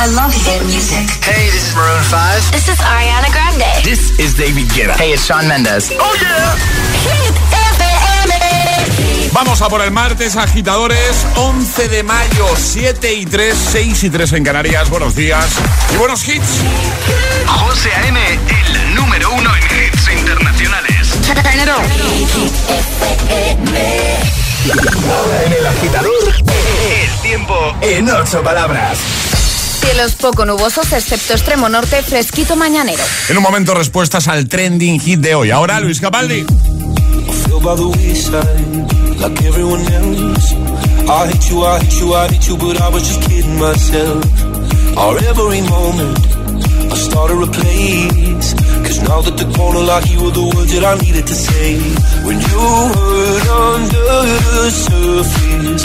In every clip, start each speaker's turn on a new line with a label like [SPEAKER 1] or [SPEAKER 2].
[SPEAKER 1] I love hit music.
[SPEAKER 2] Hey, this is Maroon 5.
[SPEAKER 3] This is Ariana Grande.
[SPEAKER 2] This is David Guetta. Hey, it's Shawn Mendes.
[SPEAKER 3] Oh yeah. Hit FM.
[SPEAKER 4] Vamos a por el martes, agitadores, 11 de mayo, 7 y 3, 6 y 3 en Canarias. Buenos días y buenos hits.
[SPEAKER 5] José A.M., el número uno en hits internacionales.
[SPEAKER 6] Ahora en el agitador,
[SPEAKER 5] El tiempo
[SPEAKER 6] en ocho palabras.
[SPEAKER 7] Cielos poco nubosos, excepto extremo norte, fresquito mañanero.
[SPEAKER 4] En un momento, respuestas al trending hit de hoy. Ahora, Luis Capaldi.
[SPEAKER 8] feel by the wayside, like everyone else. I hate you, I hate you, I hate you, but I was just kidding myself. Our every moment, I started a place. Cause now that the corner you were the words that I needed to say. When you hurt under the surface,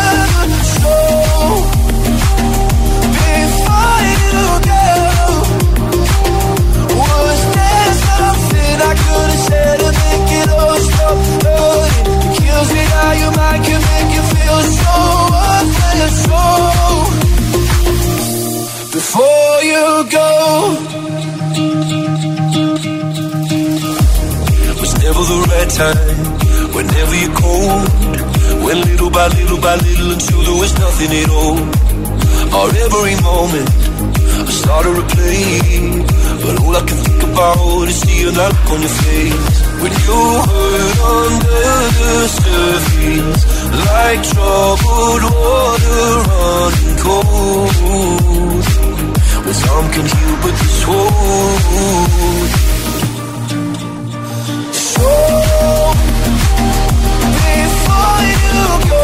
[SPEAKER 8] Have said to make it all stop hurting? It kills me how your mind can make feel so. So, before you go. was never the right time. Whenever you're cold, when little by little by little until there was nothing at all. Or every moment, I started to play, but all I can think about is seeing that look on your face. When you hurt under the surface, like troubled water running cold. Well, some can heal, but this won't. So, before you go,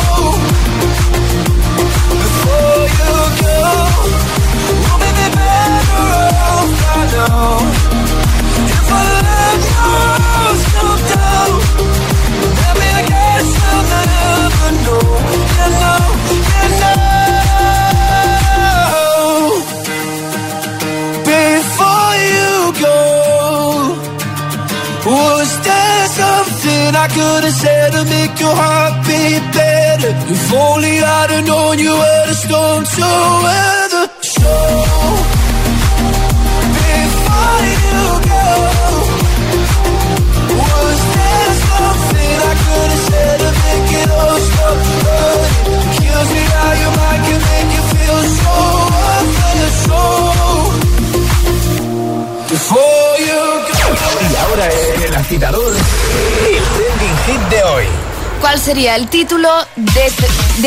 [SPEAKER 8] I could have said to make your heart beat better? If only I'd have known you were the storm to weather.
[SPEAKER 6] Y ahora el agitador, el trending hit de hoy.
[SPEAKER 7] ¿Cuál sería el título de,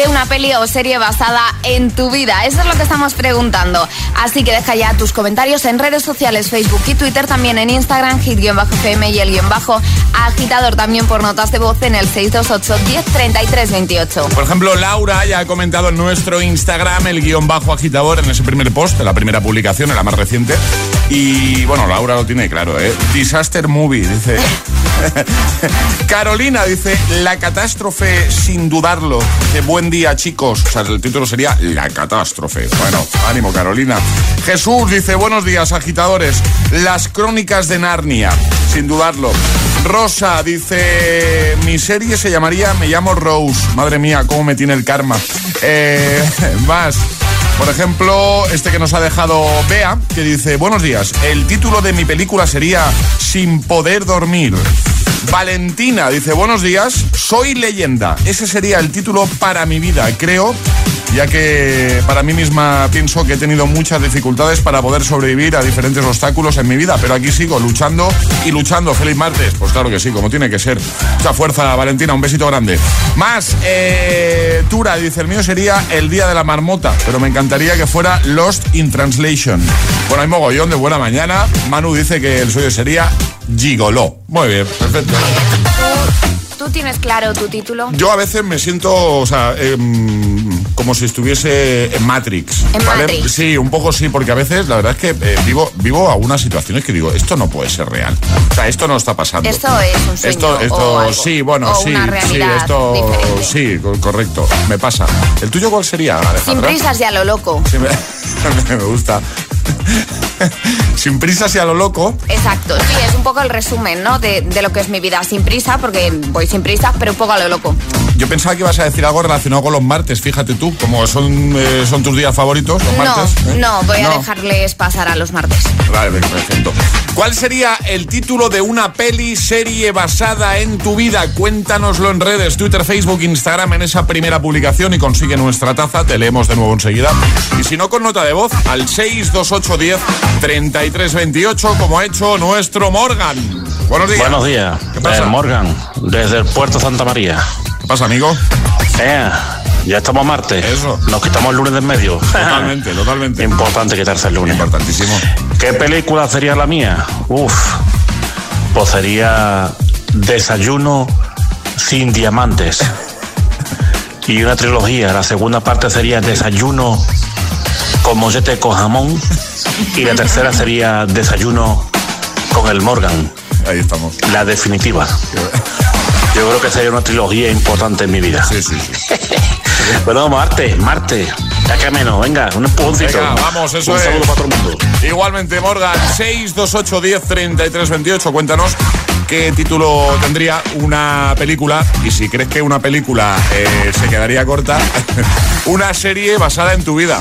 [SPEAKER 7] de una peli o serie basada en tu vida? Eso es lo que estamos preguntando. Así que deja ya tus comentarios en redes sociales, Facebook y Twitter, también en Instagram, hit-fm y el guion bajo agitador también por notas de voz en el 628-103328.
[SPEAKER 4] Por ejemplo, Laura ya ha comentado en nuestro Instagram el guion bajo agitador en ese primer post, en la primera publicación, en la más reciente. Y bueno, Laura lo tiene claro, ¿eh? Disaster Movie, dice. Carolina dice, la catástrofe sin dudarlo. Buen día, chicos. O sea, el título sería La catástrofe. Bueno, ánimo, Carolina. Jesús dice, buenos días, agitadores. Las crónicas de Narnia, sin dudarlo. Rosa dice, mi serie se llamaría Me llamo Rose. Madre mía, cómo me tiene el karma. Eh, más. Por ejemplo, este que nos ha dejado Bea, que dice, buenos días, el título de mi película sería Sin poder dormir. Valentina dice, buenos días, soy leyenda. Ese sería el título para mi vida, creo ya que para mí misma pienso que he tenido muchas dificultades para poder sobrevivir a diferentes obstáculos en mi vida, pero aquí sigo luchando y luchando. Feliz martes, pues claro que sí, como tiene que ser. Mucha fuerza, Valentina, un besito grande. Más, eh, Tura dice, el mío sería el día de la marmota, pero me encantaría que fuera Lost in Translation. Bueno, hay mogollón de buena mañana. Manu dice que el suyo sería Gigoló. Muy bien, perfecto.
[SPEAKER 7] ¿Tú tienes claro tu título?
[SPEAKER 4] Yo a veces me siento, o sea, em, como si estuviese en Matrix.
[SPEAKER 7] ¿En Matrix?
[SPEAKER 4] Sí, un poco sí, porque a veces la verdad es que eh, vivo, vivo algunas situaciones que digo, esto no puede ser real. O sea, esto no está pasando.
[SPEAKER 7] Esto es un sueño.
[SPEAKER 4] Esto, esto
[SPEAKER 7] o algo.
[SPEAKER 4] sí, bueno,
[SPEAKER 7] O
[SPEAKER 4] sí,
[SPEAKER 7] una
[SPEAKER 4] sí, esto
[SPEAKER 7] diferente.
[SPEAKER 4] sí, co- correcto, me pasa. ¿El tuyo cuál sería,
[SPEAKER 7] Sin
[SPEAKER 4] Alejandra?
[SPEAKER 7] prisas y a lo loco.
[SPEAKER 4] Sí, me, me gusta. Sin prisas y a lo loco.
[SPEAKER 7] Exacto, sí, es un poco el resumen, ¿no? De, de lo que es mi vida sin prisa, porque voy sin prisa, pero un poco a lo loco.
[SPEAKER 4] Yo pensaba que ibas a decir algo relacionado con los martes, fíjate tú, como son, eh, son tus días favoritos, los
[SPEAKER 7] No,
[SPEAKER 4] martes. ¿eh?
[SPEAKER 7] no, voy a dejarles pasar a los martes.
[SPEAKER 4] Vale, perfecto. ¿Cuál sería el título de una peli serie basada en tu vida? Cuéntanoslo en redes, Twitter, Facebook, Instagram, en esa primera publicación y consigue nuestra taza. Te leemos de nuevo enseguida. Y si no, con nota de voz al 62810 3328, como ha hecho nuestro Morgan. Buenos días.
[SPEAKER 1] Buenos días,
[SPEAKER 4] ¿Qué pasa?
[SPEAKER 1] Eh, Morgan, desde el puerto Santa María.
[SPEAKER 4] ¿Qué pasa, amigo?
[SPEAKER 1] Eh, ya estamos martes.
[SPEAKER 4] Eso.
[SPEAKER 1] Nos quitamos el lunes del medio.
[SPEAKER 4] Totalmente, totalmente.
[SPEAKER 1] Importante quitarse el lunes.
[SPEAKER 4] Importantísimo.
[SPEAKER 1] ¿Qué película sería la mía? Uf, pues sería Desayuno sin diamantes. Y una trilogía. La segunda parte sería Desayuno con mollete con jamón. Y la tercera sería Desayuno con el Morgan.
[SPEAKER 4] Ahí estamos.
[SPEAKER 1] La definitiva. Yo creo que sería una trilogía importante en mi vida.
[SPEAKER 4] Sí, sí, sí.
[SPEAKER 1] Bueno, Marte, Marte. Ya que menos, venga, un empujoncito.
[SPEAKER 4] Venga, vamos, eso
[SPEAKER 1] un
[SPEAKER 4] es.
[SPEAKER 1] saludo para todo el mundo.
[SPEAKER 4] Igualmente, Morgan, 628 10 33 28. Cuéntanos qué título tendría una película y si crees que una película eh, se quedaría corta, una serie basada en tu vida.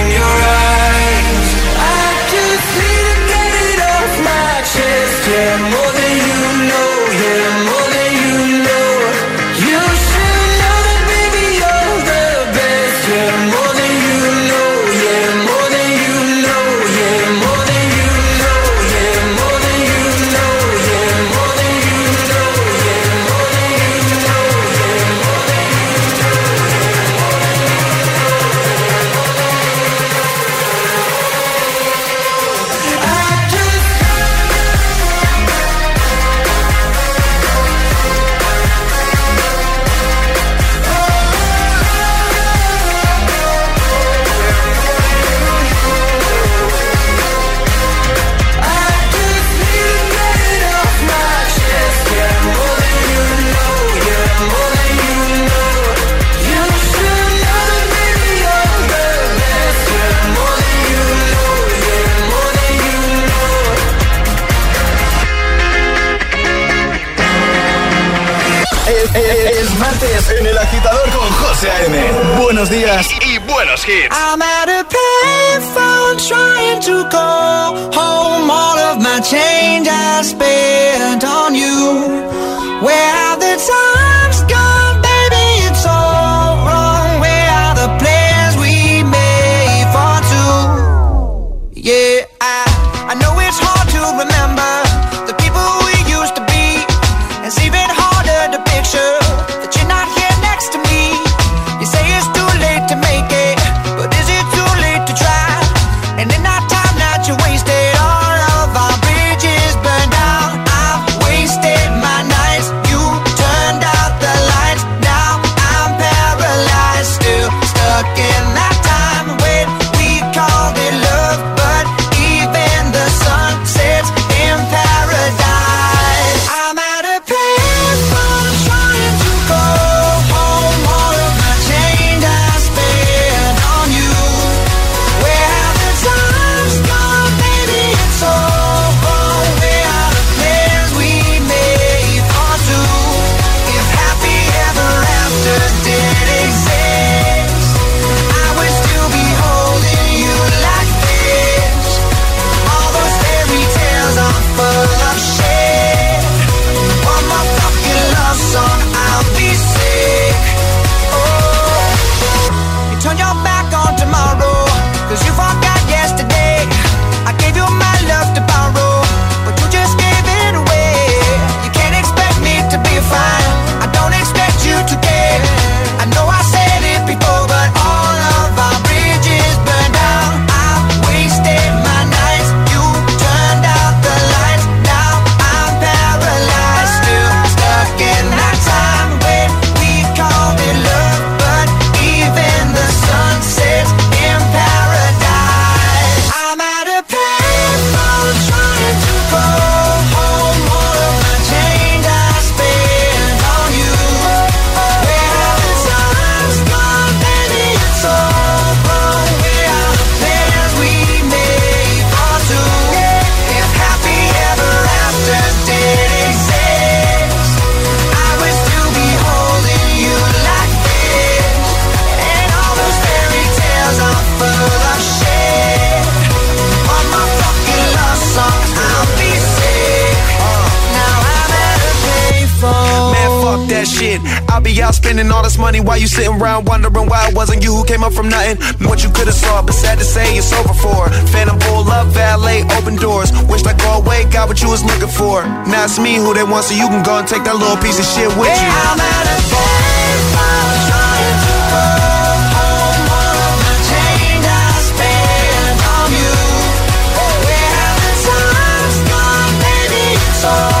[SPEAKER 6] buenos
[SPEAKER 5] hits.
[SPEAKER 9] I'm at a payphone trying to call home all of my change I spent on you. Where
[SPEAKER 10] spending all this money while you sitting around wondering why it wasn't you who came up from nothing. What you could have saw, but sad to say it's over for. Phantom bull love valet, open doors. Wish I go away, got what you was looking for. Now it's me who they want, so you can go and take that little piece of shit with you.
[SPEAKER 9] I'm at a place, I'm trying to. Oh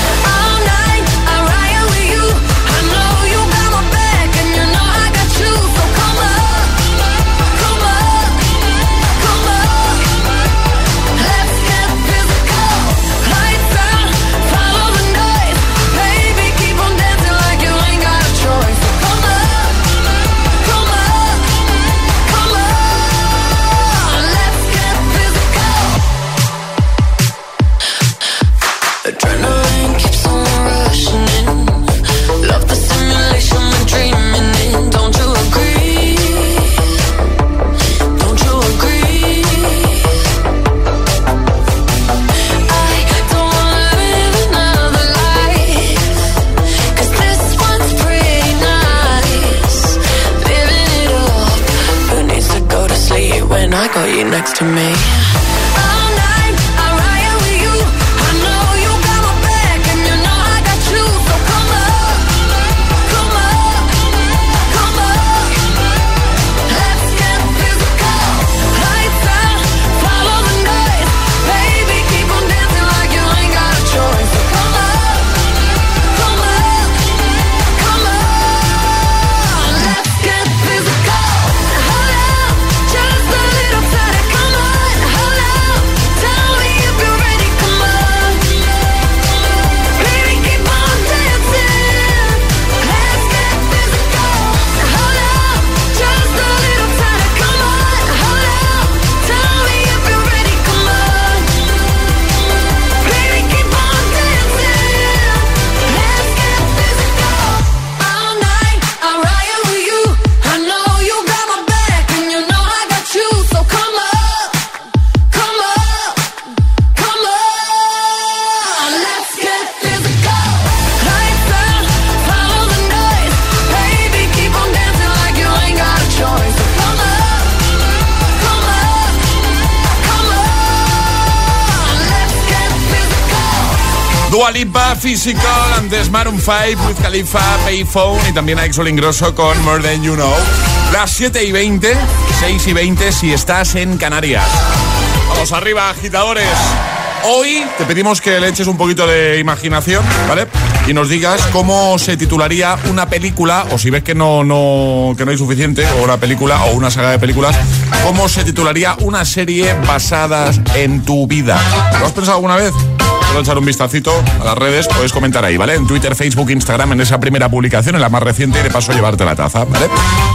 [SPEAKER 4] Physical, antes Maroon 5, Wiz Khalifa, Payphone y también a Exol Ingrosso con More Than You Know. Las 7 y 20, 6 y 20 si estás en Canarias. Vamos arriba, agitadores. Hoy te pedimos que le eches un poquito de imaginación, ¿vale? Y nos digas cómo se titularía una película, o si ves que no, no, que no hay suficiente, o una película, o una saga de películas, cómo se titularía una serie basada en tu vida. ¿Lo has pensado alguna vez? Solo echar un vistacito a las redes, puedes comentar ahí, ¿vale? En Twitter, Facebook, Instagram, en esa primera publicación, en la más reciente, y de paso llevarte la taza, ¿vale?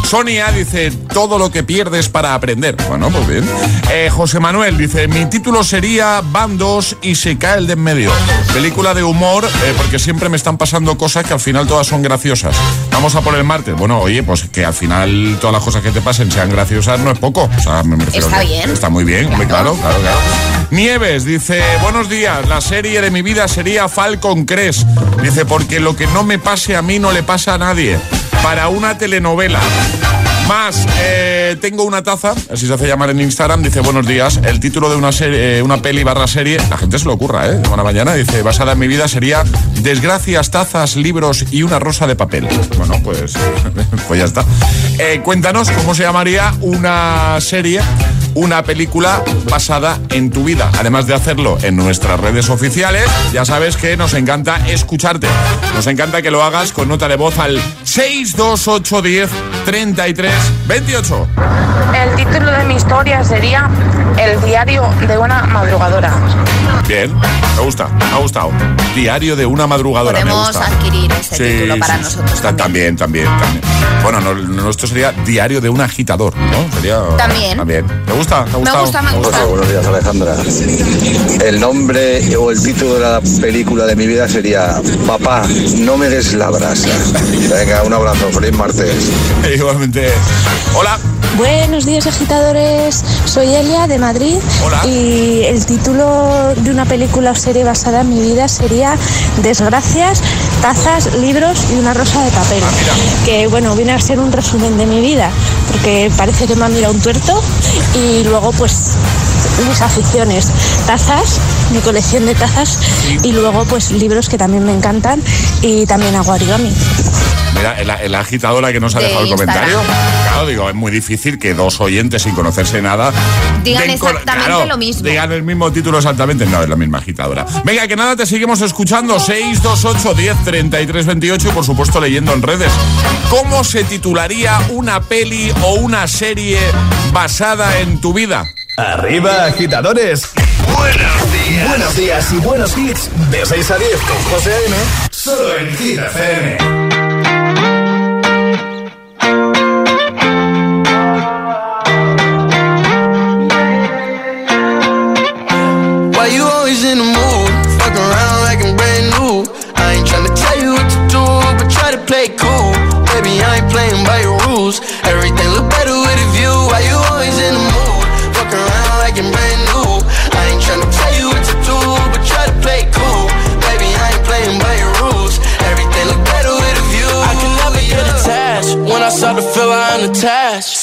[SPEAKER 4] Sonia dice, todo lo que pierdes para aprender. Bueno, pues bien. Eh, José Manuel dice, mi título sería Bandos y se cae el de en medio. Película de humor, eh, porque siempre me están pasando cosas que al final todas son graciosas. Vamos a por el martes. Bueno, oye, pues que al final todas las cosas que te pasen sean graciosas no es poco. O sea, me refiero
[SPEAKER 7] Está bien.
[SPEAKER 4] Está muy bien, muy claro, claro, claro. Nieves dice, buenos días, la serie de mi vida sería Falcon Crest. Dice, porque lo que no me pase a mí no le pasa a nadie. Para una telenovela. Más, eh, tengo una taza, así se hace llamar en Instagram, dice buenos días, el título de una serie, eh, una peli barra serie, la gente se lo ocurra, ¿eh? De buena mañana, dice, basada en mi vida sería Desgracias, tazas, libros y una rosa de papel. Bueno, pues, pues ya está. Eh, cuéntanos cómo se llamaría una serie una película basada en tu vida. Además de hacerlo en nuestras redes oficiales, ya sabes que nos encanta escucharte. Nos encanta que lo hagas con nota de voz al 62810 33 28.
[SPEAKER 11] El título de mi historia sería El diario de una madrugadora.
[SPEAKER 4] Bien, me gusta, me ha gustado. Diario de una madrugadora, me
[SPEAKER 7] Podemos
[SPEAKER 4] gusta.
[SPEAKER 7] adquirir ese título para
[SPEAKER 4] sí,
[SPEAKER 7] nosotros
[SPEAKER 4] está- también, también, también. Bueno, no, no, nuestro sería Diario de un agitador, ¿no? Sería...
[SPEAKER 7] También.
[SPEAKER 4] También. ¿Te gusta? ¿Te ha gustado?
[SPEAKER 7] gusta, me gusta.
[SPEAKER 12] Buenos días Alejandra. El nombre o el título de la película de mi vida sería Papá, no me des la brasa. Venga, un abrazo, feliz martes.
[SPEAKER 4] Igualmente. Hola.
[SPEAKER 13] Buenos días agitadores, soy Elia de Madrid y el título de una película o serie basada en mi vida sería Desgracias, tazas, libros y una rosa de papel. Que bueno, viene a ser un resumen de mi vida, porque parece que me ha mirado un tuerto y luego pues mis aficiones, tazas, mi colección de tazas y luego pues libros que también me encantan y también hago origami.
[SPEAKER 4] Mira, el, el agitadora que nos ha
[SPEAKER 7] De
[SPEAKER 4] dejado el
[SPEAKER 7] Instagram.
[SPEAKER 4] comentario. Claro, digo, es muy difícil que dos oyentes sin conocerse nada
[SPEAKER 7] Digan exactamente
[SPEAKER 4] claro,
[SPEAKER 7] lo mismo.
[SPEAKER 4] Digan el mismo título exactamente. No, es la misma agitadora. Venga, que nada, te seguimos escuchando. 628 10 33 28 y por supuesto leyendo en redes. ¿Cómo se titularía una peli o una serie basada en tu vida?
[SPEAKER 14] Arriba, agitadores. Buenos días. Buenos días y buenos hits. De 6 a 10 con José A.M. Solo en Hit FM.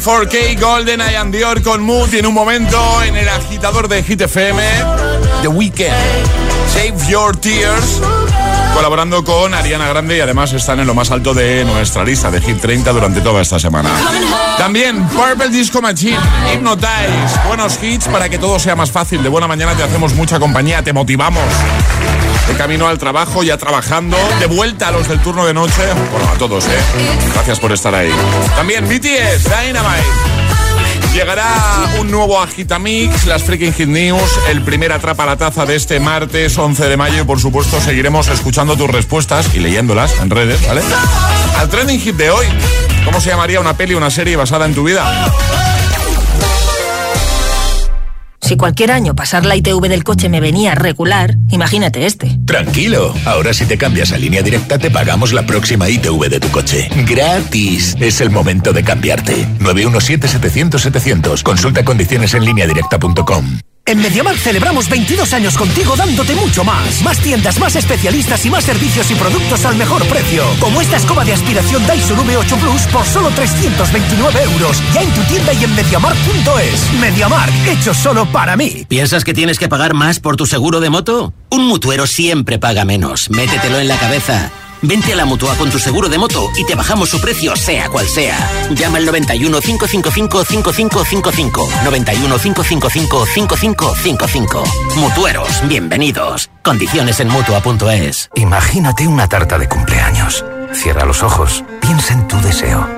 [SPEAKER 4] 24K Golden I am Dior con Mood y en un momento en el agitador de Hit FM The Weekend Save Your Tears colaborando con Ariana Grande y además están en lo más alto de nuestra lista de Hit 30 durante toda esta semana. También Purple Disco Machine, Hypnotize, buenos hits para que todo sea más fácil. De buena mañana te hacemos mucha compañía, te motivamos. De camino al trabajo, ya trabajando, de vuelta a los del turno de noche. Bueno, a todos, ¿eh? Gracias por estar ahí. También BTS, Dynamite. Llegará un nuevo Agitamix, las Freaking Hit News, el primer atrapa la taza de este martes 11 de mayo y por supuesto seguiremos escuchando tus respuestas y leyéndolas en redes, ¿vale? Al trending hit de hoy, ¿cómo se llamaría una peli una serie basada en tu vida?
[SPEAKER 15] Si cualquier año pasar la ITV del coche me venía regular, imagínate este.
[SPEAKER 16] Tranquilo, ahora si te cambias a línea directa te pagamos la próxima ITV de tu coche. Gratis. Es el momento de cambiarte. 917-700-700. Consulta condiciones en línea directa.com.
[SPEAKER 17] En MediaMark celebramos 22 años contigo dándote mucho más. Más tiendas, más especialistas y más servicios y productos al mejor precio. Como esta escoba de aspiración Dyson V8 Plus por solo 329 euros. Ya en tu tienda y en MediaMark.es. MediaMark, hecho solo para mí.
[SPEAKER 18] ¿Piensas que tienes que pagar más por tu seguro de moto? Un mutuero siempre paga menos. Métetelo en la cabeza. Vente a la Mutua con tu seguro de moto y te bajamos su precio sea cual sea. Llama al 91 555 5555. 91 555 5555. Mutueros, bienvenidos. Condiciones en Mutua.es.
[SPEAKER 19] Imagínate una tarta de cumpleaños. Cierra los ojos, piensa en tu deseo.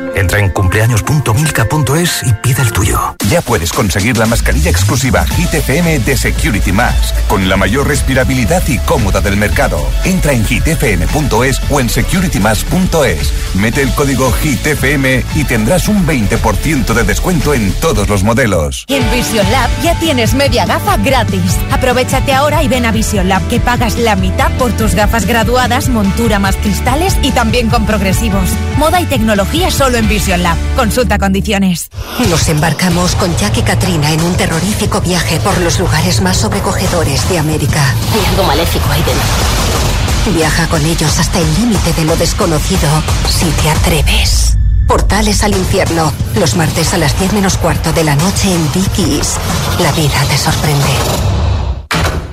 [SPEAKER 19] Entra en cumpleaños.milka.es y pide el tuyo.
[SPEAKER 20] Ya puedes conseguir la mascarilla exclusiva Hit FM de Security Mask, con la mayor respirabilidad y cómoda del mercado. Entra en hitfm.es o en securitymask.es. Mete el código HITFM y tendrás un 20% de descuento en todos los modelos.
[SPEAKER 21] Y en Vision Lab ya tienes media gafa gratis. Aprovechate ahora y ven a Vision Lab que pagas la mitad por tus gafas graduadas, montura más cristales y también con progresivos. Moda y tecnología solo en Vision Lab. Consulta condiciones.
[SPEAKER 22] Nos embarcamos con Jack y Katrina en un terrorífico viaje por los lugares más sobrecogedores de América.
[SPEAKER 23] Hay algo maléfico ahí dentro.
[SPEAKER 22] Viaja con ellos hasta el límite de lo desconocido si te atreves. Portales al infierno, los martes a las 10 menos cuarto de la noche en Dickies. La vida te sorprende.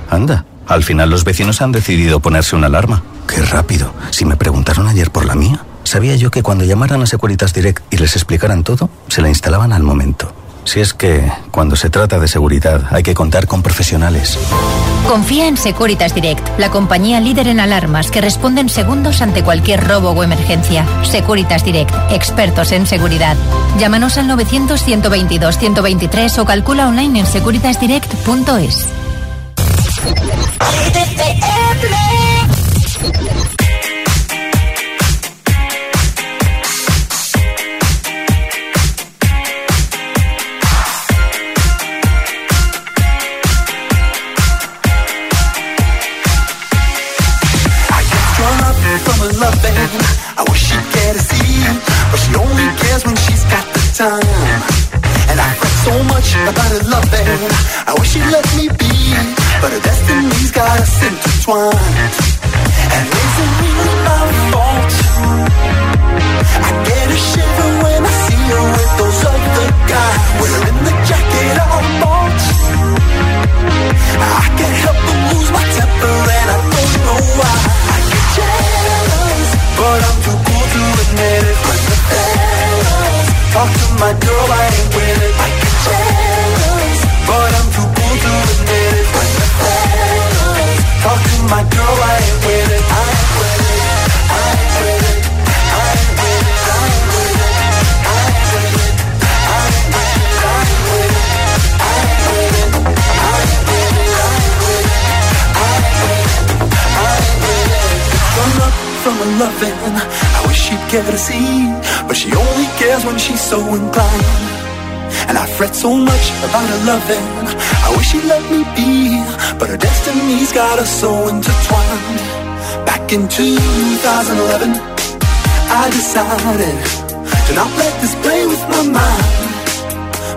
[SPEAKER 19] Anda, al final los vecinos han decidido ponerse una alarma. Qué rápido. Si me preguntaron ayer por la mía, sabía yo que cuando llamaran a Securitas Direct y les explicaran todo, se la instalaban al momento. Si es que, cuando se trata de seguridad, hay que contar con profesionales.
[SPEAKER 9] Confía en Securitas Direct, la compañía líder en alarmas que responde en segundos ante cualquier robo o emergencia. Securitas Direct, expertos en seguridad. Llámanos al 900-122-123 o calcula online en securitasdirect.es.
[SPEAKER 10] about her loving. I wish she'd let me be, but her destiny's got us intertwined. And is it really my fault? I get a shiver when I see her with those other guys, wearing the jacket I bought. I can't help but lose my temper, and I don't know why. I get jealous, but I'm too cool to admit it. When the fellas talk to my girl, I ain't with my girl, I ain't with it. I with it. I with it. I with it. I with it. I with it. I with it. I with it. I with it. I with it. I with it. I with it. I with it. A. I see, but she only cares when she's so inclined. And I fret so much about her loving. I wish she'd let me be, but her destiny's got us so intertwined. Back in 2011, I decided to not let this play with my mind.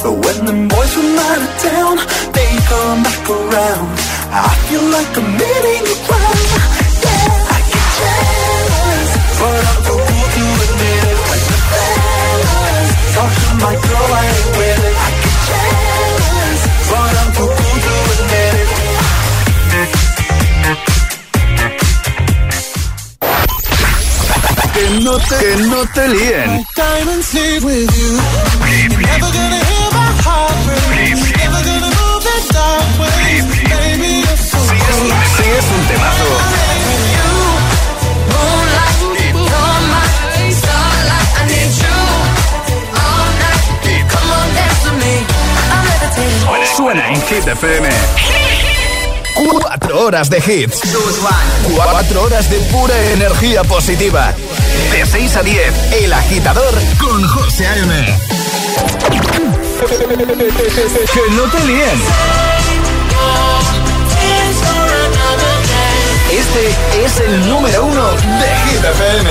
[SPEAKER 24] But when the boys from out of town, they come back around. I feel like I'm committing a crime. Ways. Baby, you're so
[SPEAKER 6] Si es un temazo, suena en Hit FM. Cuatro horas de hits. Cuatro horas de pura energía positiva. De 6 a 10, El Agitador con José A.M. Que no te líen. Este es el número uno de Hit FM.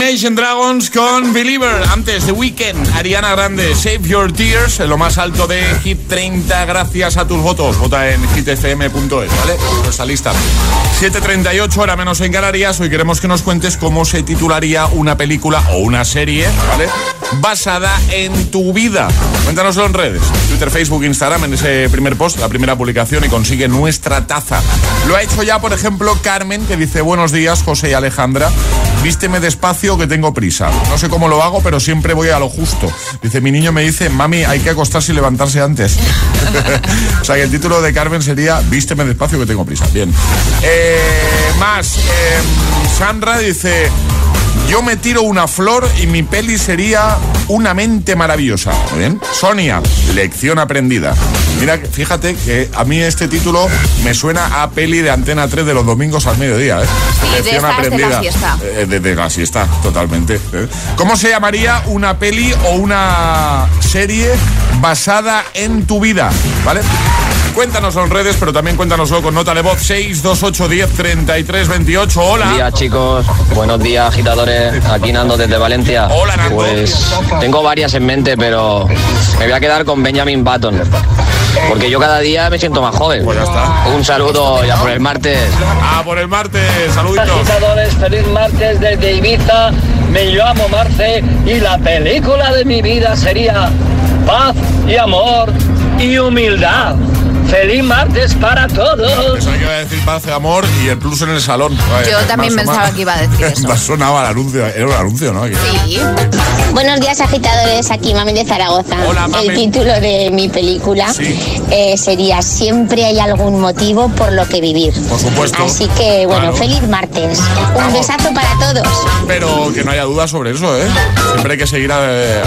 [SPEAKER 4] Imagine Dragons con Believer. Antes de Weekend, Ariana Grande, Save Your Tears, en lo más alto de Hit 30, gracias a tus votos. Vota en hitfm.es, ¿vale? Nuestra lista. 7.38, hora menos en Canarias. Hoy queremos que nos cuentes cómo se titularía una película o una serie, ¿vale? Basada en tu vida. Cuéntanoslo en redes. Twitter, Facebook, Instagram, en ese primer post, la primera publicación y consigue nuestra taza. Lo ha hecho ya, por ejemplo, Carmen, que dice, buenos días, José y Alejandra. Vísteme despacio que tengo prisa. No sé cómo lo hago, pero siempre voy a lo justo. Dice, mi niño me dice, mami, hay que acostarse y levantarse antes. o sea que el título de Carmen sería, vísteme despacio que tengo prisa. Bien. Eh, más, eh, Sandra dice, yo me tiro una flor y mi peli sería una mente maravillosa. Muy bien. Sonia, lección aprendida. Mira, fíjate que a mí este título me suena a peli de Antena 3 de los domingos al mediodía. ¿eh?
[SPEAKER 7] Sí, de esta es de la siesta.
[SPEAKER 4] Eh, de, de la siesta, totalmente. ¿eh? ¿Cómo se llamaría una peli o una serie basada en tu vida? ¿Vale? Cuéntanoslo en redes, pero también cuéntanoslo con nota de voz 628 10 33 28. Hola.
[SPEAKER 25] Buenos días, chicos. Buenos días, agitadores. Aquí Nando desde Valencia.
[SPEAKER 4] Hola, Nando.
[SPEAKER 25] Pues tengo varias en mente, pero me voy a quedar con Benjamin Button. Porque yo cada día me siento más joven.
[SPEAKER 4] Pues está.
[SPEAKER 25] Un saludo ya por el martes.
[SPEAKER 4] Ah, por el martes. Saluditos.
[SPEAKER 26] Agitadores, feliz martes desde Ibiza. Me llamo Marce y la película de mi vida sería Paz y Amor y Humildad. Feliz martes para todos.
[SPEAKER 4] Pensaba que iba a decir paz, amor y el plus en el salón.
[SPEAKER 7] Yo también pensaba que iba a decir eso.
[SPEAKER 4] Sonaba el anuncio, era un anuncio, ¿no?
[SPEAKER 7] Sí.
[SPEAKER 27] Buenos días agitadores, aquí Mami de Zaragoza.
[SPEAKER 4] Hola, Mami.
[SPEAKER 27] El título de mi película eh, sería Siempre hay algún motivo por lo que vivir.
[SPEAKER 4] Por supuesto.
[SPEAKER 27] Así que bueno,
[SPEAKER 4] Claro.
[SPEAKER 27] feliz martes. Un besazo para todos.
[SPEAKER 4] Pero que no haya duda sobre eso, ¿eh? Siempre hay que seguir eh,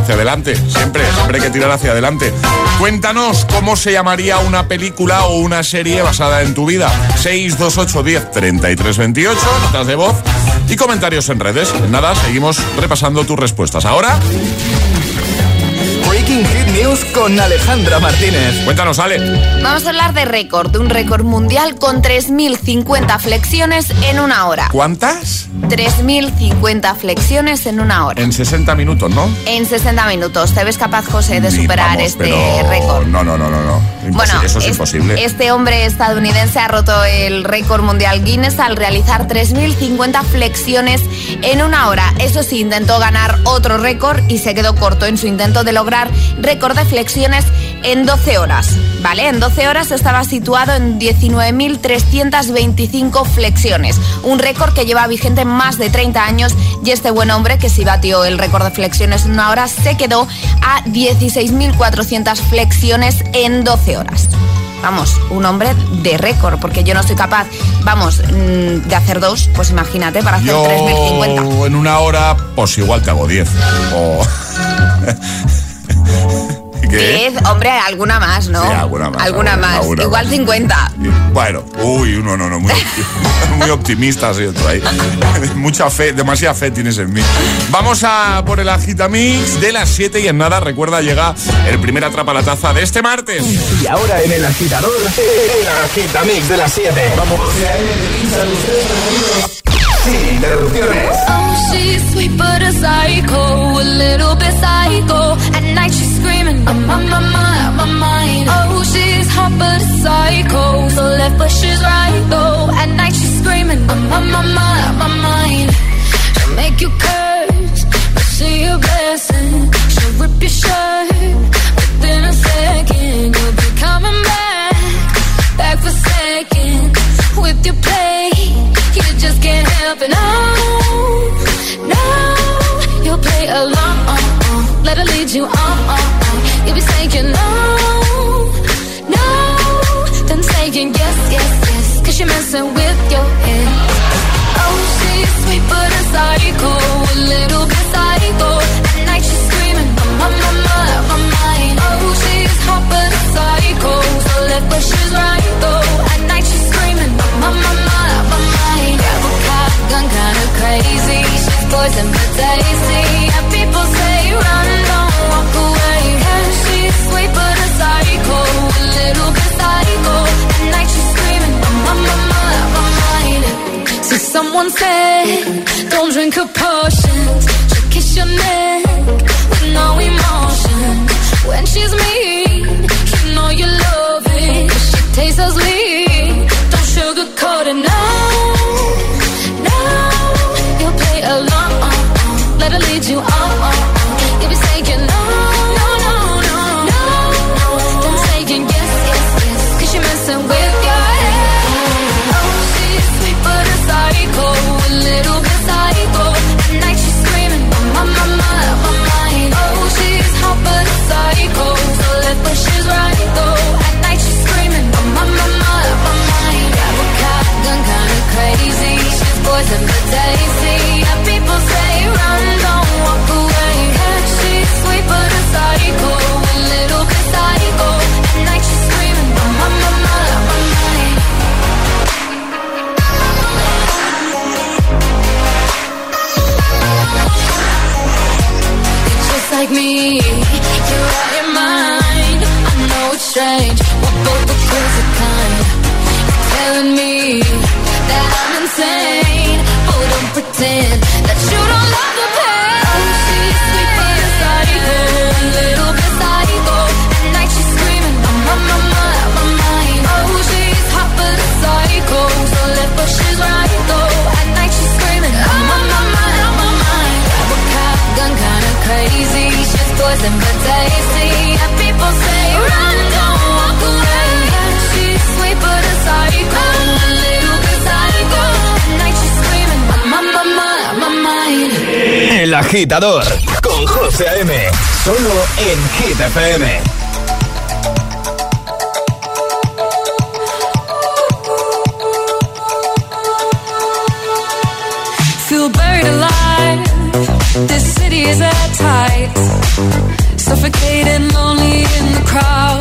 [SPEAKER 4] hacia adelante. Siempre, siempre hay que tirar hacia adelante. Cuéntanos cómo se llamaría molaría una película o una serie basada en tu vida? 628 10 33 28, notas de voz y comentarios en redes. Nada, seguimos repasando tus respuestas. Ahora...
[SPEAKER 6] Breaking Hit News con Alejandra Martínez.
[SPEAKER 4] Cuéntanos, Ale.
[SPEAKER 7] Vamos a hablar de récord, de un récord mundial con 3.050 flexiones en una hora.
[SPEAKER 4] ¿Cuántas?
[SPEAKER 7] 3.050 flexiones en una hora.
[SPEAKER 4] En 60 minutos, ¿no?
[SPEAKER 7] En 60 minutos. ¿Te ves capaz, José, de superar
[SPEAKER 4] Vamos,
[SPEAKER 7] este
[SPEAKER 4] pero-
[SPEAKER 7] récord?
[SPEAKER 4] No, no, no, no, no.
[SPEAKER 7] Bueno,
[SPEAKER 4] eso es,
[SPEAKER 7] es-
[SPEAKER 4] imposible.
[SPEAKER 7] Este hombre estadounidense ha roto el récord mundial Guinness al realizar 3.050 flexiones en una hora. Eso sí, intentó ganar otro récord y se quedó corto en su intento de lograr récord de flexiones en 12 horas. ¿Vale? En 12 horas estaba situado en 19.325 flexiones. Un récord que lleva vigente más de 30 años y este buen hombre que sí batió el récord de flexiones en una hora se quedó a 16.400 flexiones en 12 horas. Vamos, un hombre de récord, porque yo no soy capaz, vamos, mm, de hacer dos, pues imagínate, para hacer 3.050.
[SPEAKER 4] Yo en una hora, pues igual te hago 10. O... ¿Qué?
[SPEAKER 7] 10, hombre, alguna más, ¿no?
[SPEAKER 4] Sí, alguna más,
[SPEAKER 7] Alguna
[SPEAKER 4] alguna-
[SPEAKER 7] más.
[SPEAKER 4] alguna
[SPEAKER 7] Igual
[SPEAKER 4] más.
[SPEAKER 7] 50.
[SPEAKER 4] Bueno, uy, no, no, no, muy, opti- muy optimista sido tú ahí. Mucha fe, demasiada fe tienes en mí. Vamos a por el agitamix de las 7 y en nada, recuerda, llega el primer atrapa la taza de este martes.
[SPEAKER 6] Y ahora en el agitador, el agitamix de las 7. Vamos. Sin interrupciones.
[SPEAKER 28] Oh, she's sweet but a psycho, a little bit psycho. At night she's screaming, I'm on my mind, my mind. Oh, she's hot but a psycho, so left but she's right though. At night she's screaming, I'm on my mind, my mind. She'll make you curse, but she a blessing. She'll rip your shirt within a second. You'll be coming back, back for seconds with your play. You just can't help it. No, Let her lead you on. You'll be saying no, no, then saying yes, yes, yes. Cause you're messing with your head. Oh, she's sweet but a psycho, a little bit psycho. At night she's screaming, I'm on my mind, my mind. Oh, she's hot but a psycho, so left but she's right though. At night she's screaming, I'm on my mind, my mind. Grab a cop, gun kinda crazy. She's poison but tasty. Someone said, don't drink her potions. She'll kiss your neck with no emotion. When she's mean, you know you love it. she tastes so sweet. Don't sugarcoat it, no, no. You'll play along. Let her lead you on. Me. You're out your mind. I know it's strange. We're both the crazy kind. You're telling me that I'm insane. Oh, don't pretend that you don't love the poison but tasty. And people say run, don't walk away. Yeah, she's sweet but a psycho, a little bit psycho. At night she's screaming, I'm on my mind, my mind.
[SPEAKER 6] El agitador con José A.M. Solo en Hit FM.
[SPEAKER 28] feel buried alive. This city is at tight, suffocating, lonely in the crowd.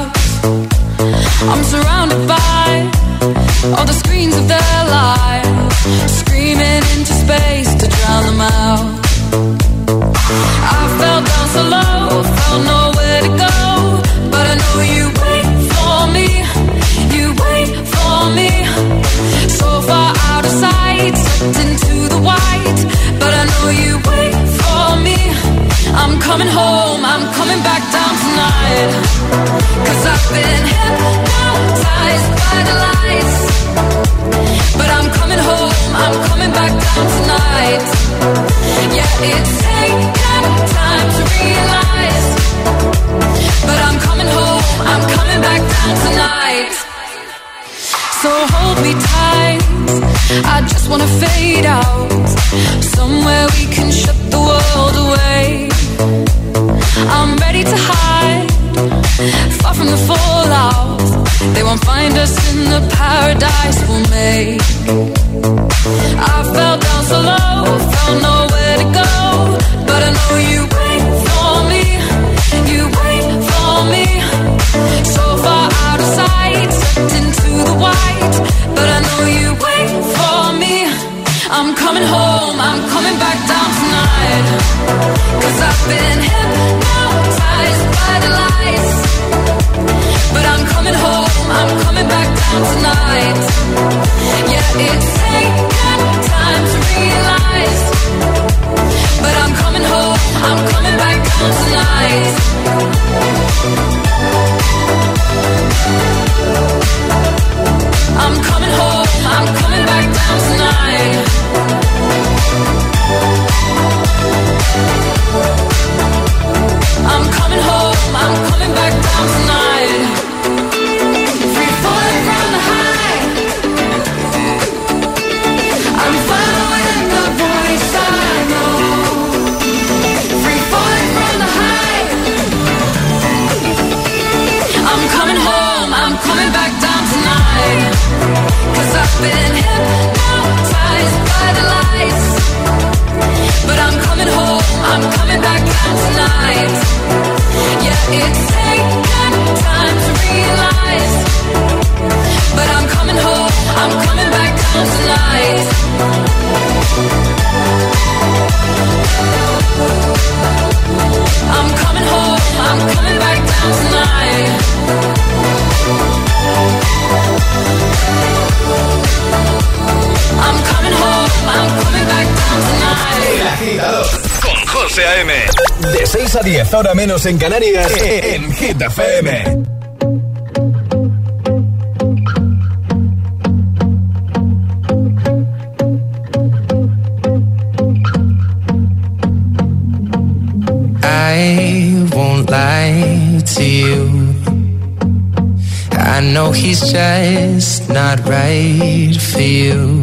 [SPEAKER 6] 10 horas menos en Canarias, eh, eh, en Hit FM.
[SPEAKER 29] I won't lie to you. I know he's just not right for you.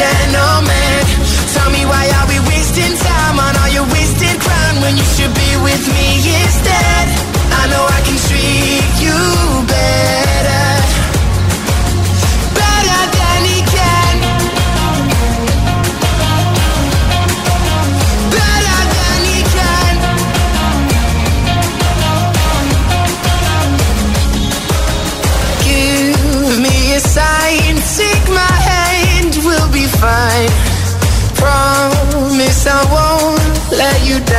[SPEAKER 14] gentleman. Tell me why are we wasting time on all your wasted crown when you should be with me instead?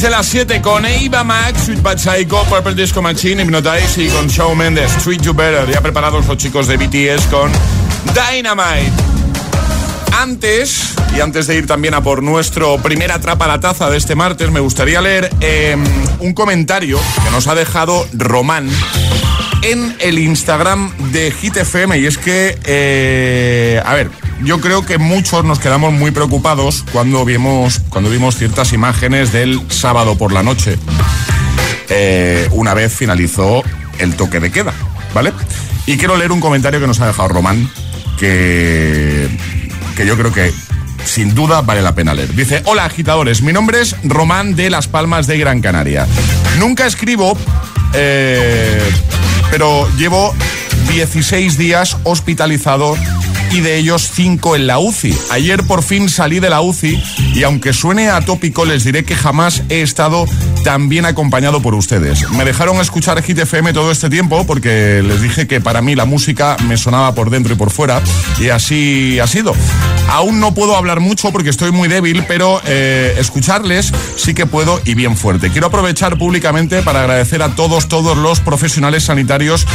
[SPEAKER 4] De las 7 con Eva Max, Sweet Bad Psycho, Purple Disco Machine, Hypnotize y con Shawn Mendes, Treat You Better. Ya preparados los chicos de BTS con Dynamite. Antes, y antes de ir también a por nuestro primer atrapa la taza de este martes, me gustaría leer eh, un comentario que nos ha dejado Román en el Instagram de Hit FM. Y es que, eh, a ver, yo creo que muchos nos quedamos muy preocupados cuando vimos, cuando vimos ciertas imágenes del sábado por la noche, eh, una vez finalizó el toque de queda, ¿vale? Y quiero leer un comentario que nos ha dejado Román, que, que yo creo que sin duda vale la pena leer. Dice, hola agitadores, mi nombre es Román de Las Palmas de Gran Canaria. Nunca escribo, eh, pero llevo 16 días hospitalizado y de ellos 5 en la UCI. Ayer por fin salí de la UCI y aunque suene atópico les diré que jamás he estado tan bien acompañado por ustedes. Me dejaron escuchar Hit FM todo este tiempo porque les dije que para mí la música me sonaba por dentro y por fuera y así ha sido. Aún no puedo hablar mucho porque estoy muy débil, pero eh, escucharles sí que puedo y bien fuerte. Quiero aprovechar públicamente para agradecer a todos, todos los profesionales sanitarios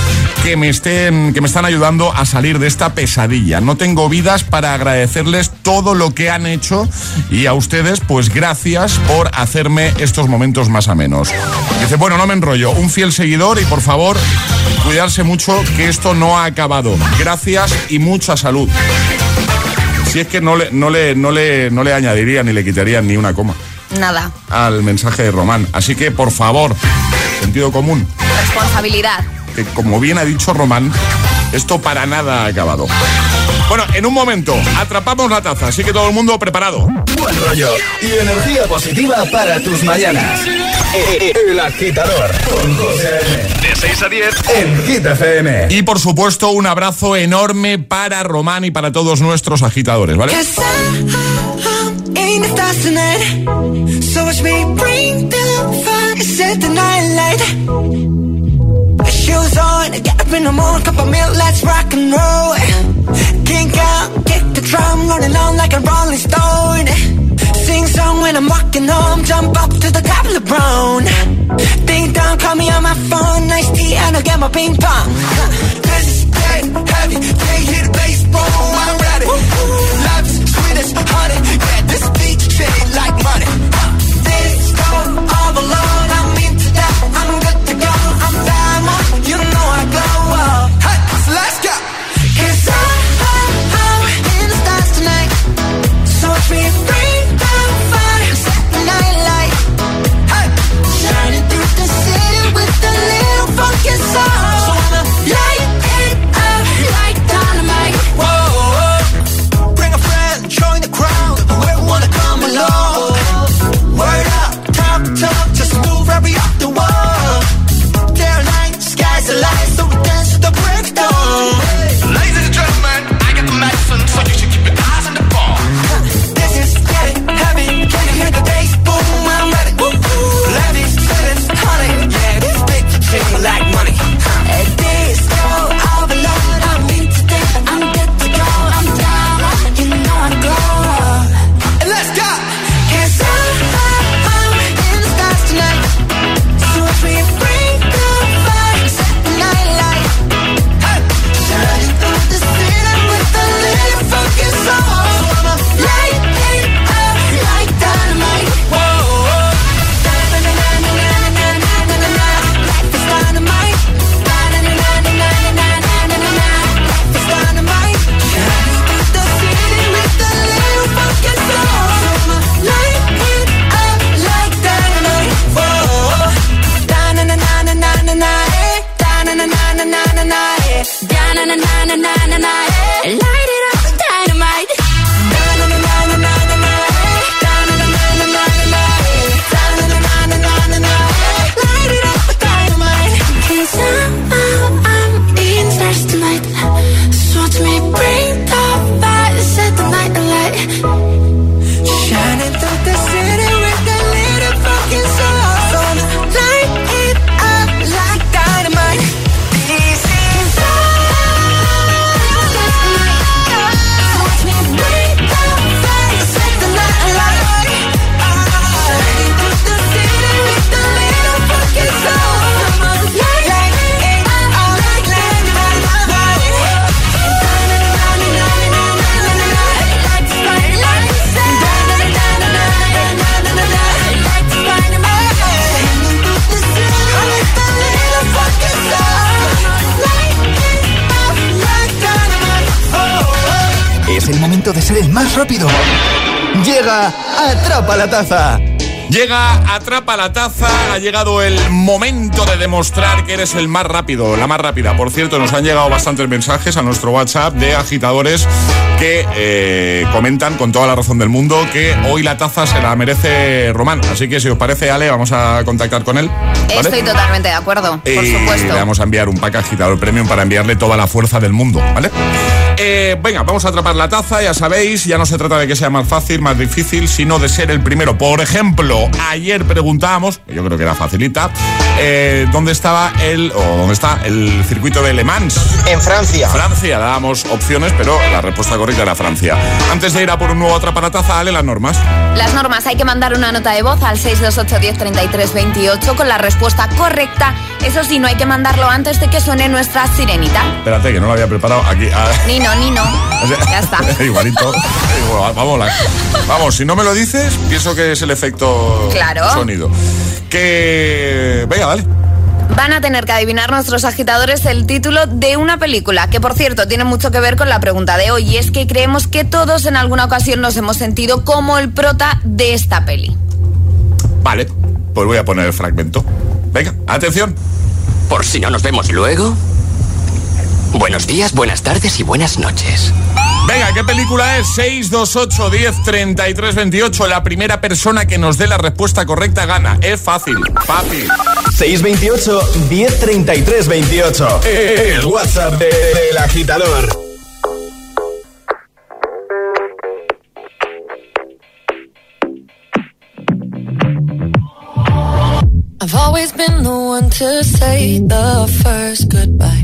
[SPEAKER 4] que me estén, que me están ayudando a salir de esta pesadilla. No tengo vidas para agradecerles todo lo que han hecho y a ustedes, pues gracias por hacerme estos momentos más amenos. Dice, bueno, no me enrollo, un fiel seguidor y por favor, cuidarse mucho que esto no ha acabado. Gracias y mucha salud. Si es que no le, no le, no le, no le añadiría ni le quitaría ni una coma
[SPEAKER 7] Nada.
[SPEAKER 4] al mensaje de Román. Así que, por favor, sentido común,
[SPEAKER 7] Responsabilidad.
[SPEAKER 4] que como bien ha dicho Román, esto para nada ha acabado. Bueno, en un momento, atrapamos la taza, así que todo el mundo preparado.
[SPEAKER 6] Buen rollo y energía positiva para tus mañanas. El agitador con José. De 6 a 10 en Hit FM.
[SPEAKER 4] Y por supuesto, un abrazo enorme para Román y para todos nuestros agitadores, ¿vale?
[SPEAKER 9] Shoes on, get up in the morning, cup of milk, let's rock and roll. Kink out, kick the drum, rolling on like a rolling stone. Sing song when I'm walking home, jump up to the top of the brown. Ding dong, call me on my phone, nice tea, and I'll get my ping pong. This is dead heavy, can't hear the bass, boom, I'm ready. Life's sweet as honey, yeah, this beat shade like
[SPEAKER 6] momento de ser el más rápido. Llega Atrapa la Taza.
[SPEAKER 4] Llega, atrapa la taza, ha llegado el momento de demostrar que eres el más rápido, la más rápida. Por cierto, nos han llegado bastantes mensajes a nuestro WhatsApp de agitadores que eh, comentan con toda la razón del mundo que hoy la taza se la merece Román. Así que si os parece, Ale, vamos a contactar con él.
[SPEAKER 7] Estoy totalmente de acuerdo, por
[SPEAKER 4] y
[SPEAKER 7] supuesto.
[SPEAKER 4] le vamos a enviar un pack agitador premium para enviarle toda la fuerza del mundo, ¿vale? Eh, venga, vamos a atrapar la taza, ya sabéis, ya no se trata de que sea más fácil, más difícil, sino de ser el primero. Por ejemplo, ayer preguntábamos, yo creo que era facilita, eh, ¿dónde estaba el, o dónde está el circuito de Le Mans?
[SPEAKER 10] En Francia.
[SPEAKER 4] Francia, dábamos opciones, pero la respuesta correcta era Francia. Antes de ir a por un nuevo atrapa la taza, dale las normas.
[SPEAKER 7] Las normas, hay que mandar una nota de voz al 628 10 33 28 con la respuesta correcta. Eso sí, no hay que mandarlo antes de que suene nuestra sirenita.
[SPEAKER 4] Espérate, que no lo había preparado aquí. ah,
[SPEAKER 7] Ni no, ni no. Ya está.
[SPEAKER 4] Igualito. Igual, Vamos, la- vamos, si no me lo dices, pienso que es el efecto
[SPEAKER 7] Claro.
[SPEAKER 4] sonido. Que. Venga, vale.
[SPEAKER 7] Van a tener que adivinar nuestros agitadores el título de una película, que por cierto tiene mucho que ver con la pregunta de hoy, y es que creemos que todos en alguna ocasión nos hemos sentido como el prota de esta peli.
[SPEAKER 4] Vale, pues voy a poner el fragmento. Venga, atención.
[SPEAKER 18] Por si no nos vemos luego. Buenos días, buenas tardes y buenas noches.
[SPEAKER 4] Venga, ¿qué película es? 628 10 33 28. La primera persona que nos dé la respuesta correcta gana. Es fácil, fácil.
[SPEAKER 6] 628 1033 28. El WhatsApp de- del agitador.
[SPEAKER 24] I've always been the one to say the first goodbye.